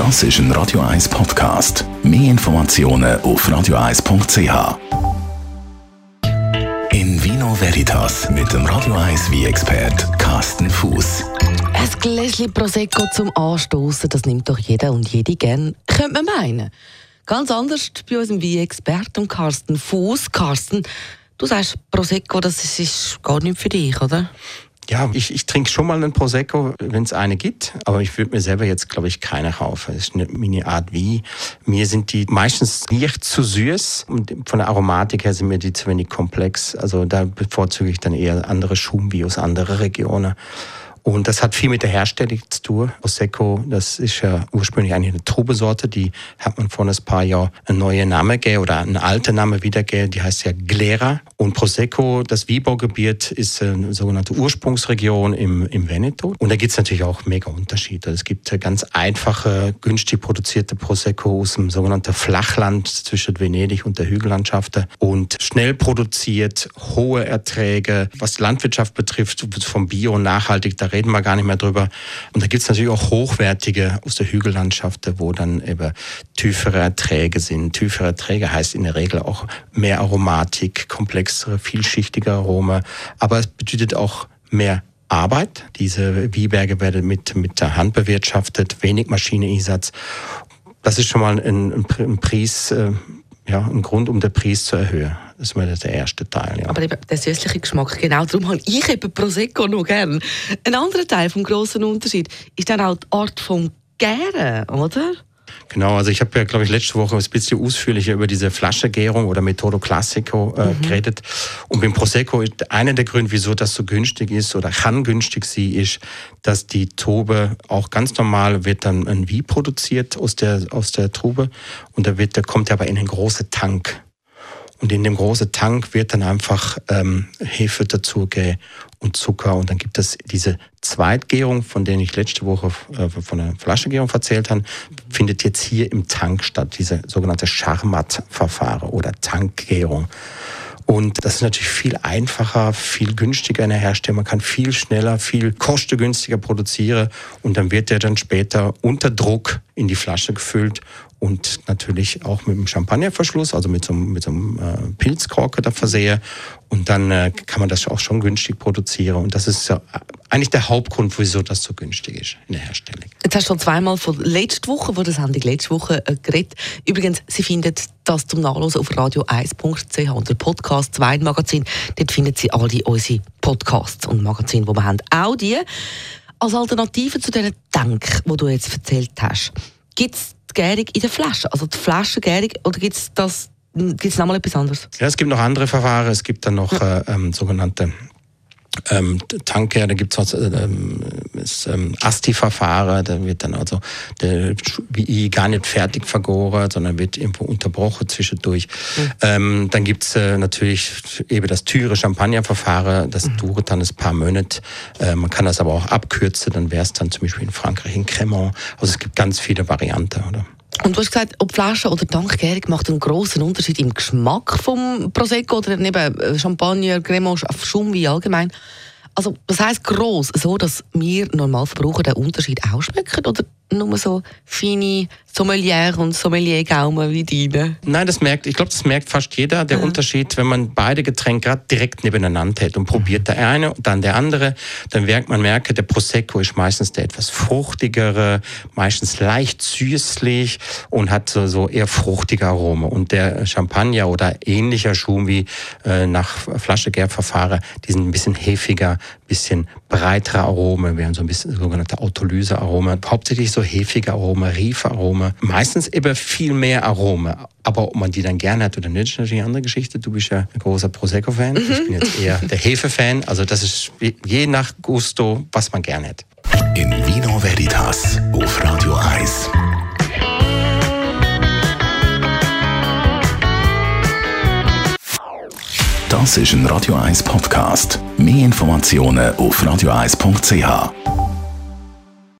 Das ist ein Radio 1 Podcast. Mehr Informationen auf radio1.ch. In Vino Veritas mit dem Radio 1 wie expert Carsten Fuß. Ein Gläschen Prosecco zum Anstoßen, das nimmt doch jeder und jede gern, könnte man meinen. Ganz anders bei unserem Wie-Experten Carsten Fuß. Carsten, du sagst Prosecco, das ist gar nicht für dich, oder? Ja, ich, ich trinke schon mal einen Prosecco, wenn es eine gibt, aber ich würde mir selber jetzt, glaube ich, keine kaufen. Das ist eine Mini-Art wie. Mir sind die meistens nicht zu süß und von der Aromatik her sind mir die zu wenig komplex. Also da bevorzuge ich dann eher andere Schumbi aus anderen Regionen. Und das hat viel mit der Herstellung zu tun. Prosecco, das ist ja ursprünglich eigentlich eine Trubesorte, die hat man vor ein paar Jahren einen neuen Namen gegeben oder einen alten Namen wiedergegeben, die heißt ja Glera. Und Prosecco, das Wiebergebiet, ist eine sogenannte Ursprungsregion im, im Veneto. Und da gibt es natürlich auch mega Unterschiede. Es gibt ganz einfache, günstig produzierte Prosecco aus dem sogenannten Flachland zwischen Venedig und der Hügellandschaft und schnell produziert, hohe Erträge. Was Landwirtschaft betrifft, vom Bio nachhaltig, da reden wir gar nicht mehr drüber. Und da gibt es natürlich auch hochwertige aus der Hügellandschaft, wo dann eben tiefere Erträge sind. Tiefere Erträge heißt in der Regel auch mehr Aromatik, komplexere, vielschichtige Arome. Aber es bedeutet auch mehr Arbeit. Diese Wieberge werden mit, mit der Hand bewirtschaftet, wenig Maschineeinsatz. Das ist schon mal ein, ein, ein Preis, äh, ja, ein Grund, um den Preis zu erhöhen. Das wäre der erste Teil. Ja. Aber eben der süßliche Geschmack, genau darum habe ich eben Prosecco noch gern. Ein anderer Teil vom großen Unterschied ist dann auch die Art vom Gären, oder? Genau, also ich habe ja, glaube ich, letzte Woche ein bisschen ausführlicher über diese Flaschegärung oder Metodo Classico äh, mhm. geredet. Und beim Prosecco ist einer der Gründe, wieso das so günstig ist oder kann günstig sein, ist, dass die Tube auch ganz normal wird dann ein Wie produziert aus der, aus der Tube und da wird, da kommt er aber in einen großen Tank. Und in dem großen Tank wird dann einfach ähm, Hefe dazugegeben und Zucker. Und dann gibt es diese Zweitgärung, von der ich letzte Woche äh, von der Flaschengärung erzählt habe, findet jetzt hier im Tank statt, diese sogenannte Charmat-Verfahren oder Tankgärung. Und das ist natürlich viel einfacher, viel günstiger in der Herstellung. Man kann viel schneller, viel kostengünstiger produzieren und dann wird der dann später unter Druck in die Flasche gefüllt und natürlich auch mit einem Champagnerverschluss, also mit so, mit so einem äh, Pilzkorke da versehe. Und dann äh, kann man das auch schon günstig produzieren. Und das ist ja eigentlich der Hauptgrund, wieso das so günstig ist in der Herstellung. Jetzt hast du schon zweimal von letzter Woche, von der Sendung letzte Woche äh, geredet. Übrigens, Sie finden das zum Nachlesen auf radio1.ch unter Podcast 2 Magazin. Dort finden Sie alle unsere Podcasts und Magazine, die wir haben. Auch die. Als Alternative zu diesen Denk, die du jetzt erzählt hast, gibt es die Gärung in der Flasche? Also die Flaschengärung oder gibt es das Gibt es nochmal etwas anderes? Ja, es gibt noch andere Verfahren. Es gibt dann noch äh, ähm, sogenannte ähm, Tanker, da gibt es ähm, das ähm, ASTI-Verfahren, da wird dann also der WI gar nicht fertig vergoren, sondern wird irgendwo unterbrochen zwischendurch. Mhm. Ähm, dann gibt es äh, natürlich eben das Türe Champagner-Verfahren, das mhm. dauert dann ein paar Monate. Äh, man kann das aber auch abkürzen, dann wäre es dann zum Beispiel in Frankreich in Cremant. Also es gibt ganz viele Varianten, oder? Und du hast gesagt, ob Flasche oder Tankgärung macht einen großen Unterschied im Geschmack vom Prosecco oder eben äh, Champagner, Cremant, Schumwein allgemein. Also, das heisst gross, so dass wir normal Verbraucher den Unterschied ausschmecken oder nur so feine Sommelier und Sommelier-Gaumen wie deine? Nein, das merkt, ich glaube, das merkt fast jeder, der mhm. Unterschied, wenn man beide Getränke gerade direkt nebeneinander hält und probiert der eine und dann der andere, dann merkt man, merke, der Prosecco ist meistens der etwas fruchtigere, meistens leicht süßlich und hat so, so eher fruchtige Arome. Und der Champagner oder ähnlicher Schum wie äh, nach Flaschegärverfahren, die sind ein bisschen hefiger, bisschen breitere Arome, wären so ein bisschen sogenannte Autolyse-Arome. Hauptsächlich so hefige Arome, Riefarome. Meistens eben viel mehr Arome. Aber ob man die dann gerne hat oder nicht, ist natürlich eine andere Geschichte. Du bist ja ein großer Prosecco-Fan. Mhm. Ich bin jetzt eher der Hefe-Fan. Also das ist je nach Gusto, was man gerne hat. In Vino Veritas auf Radio 1. Das ist ein Radio 1 Podcast. Mehr Informationen auf radio1.ch.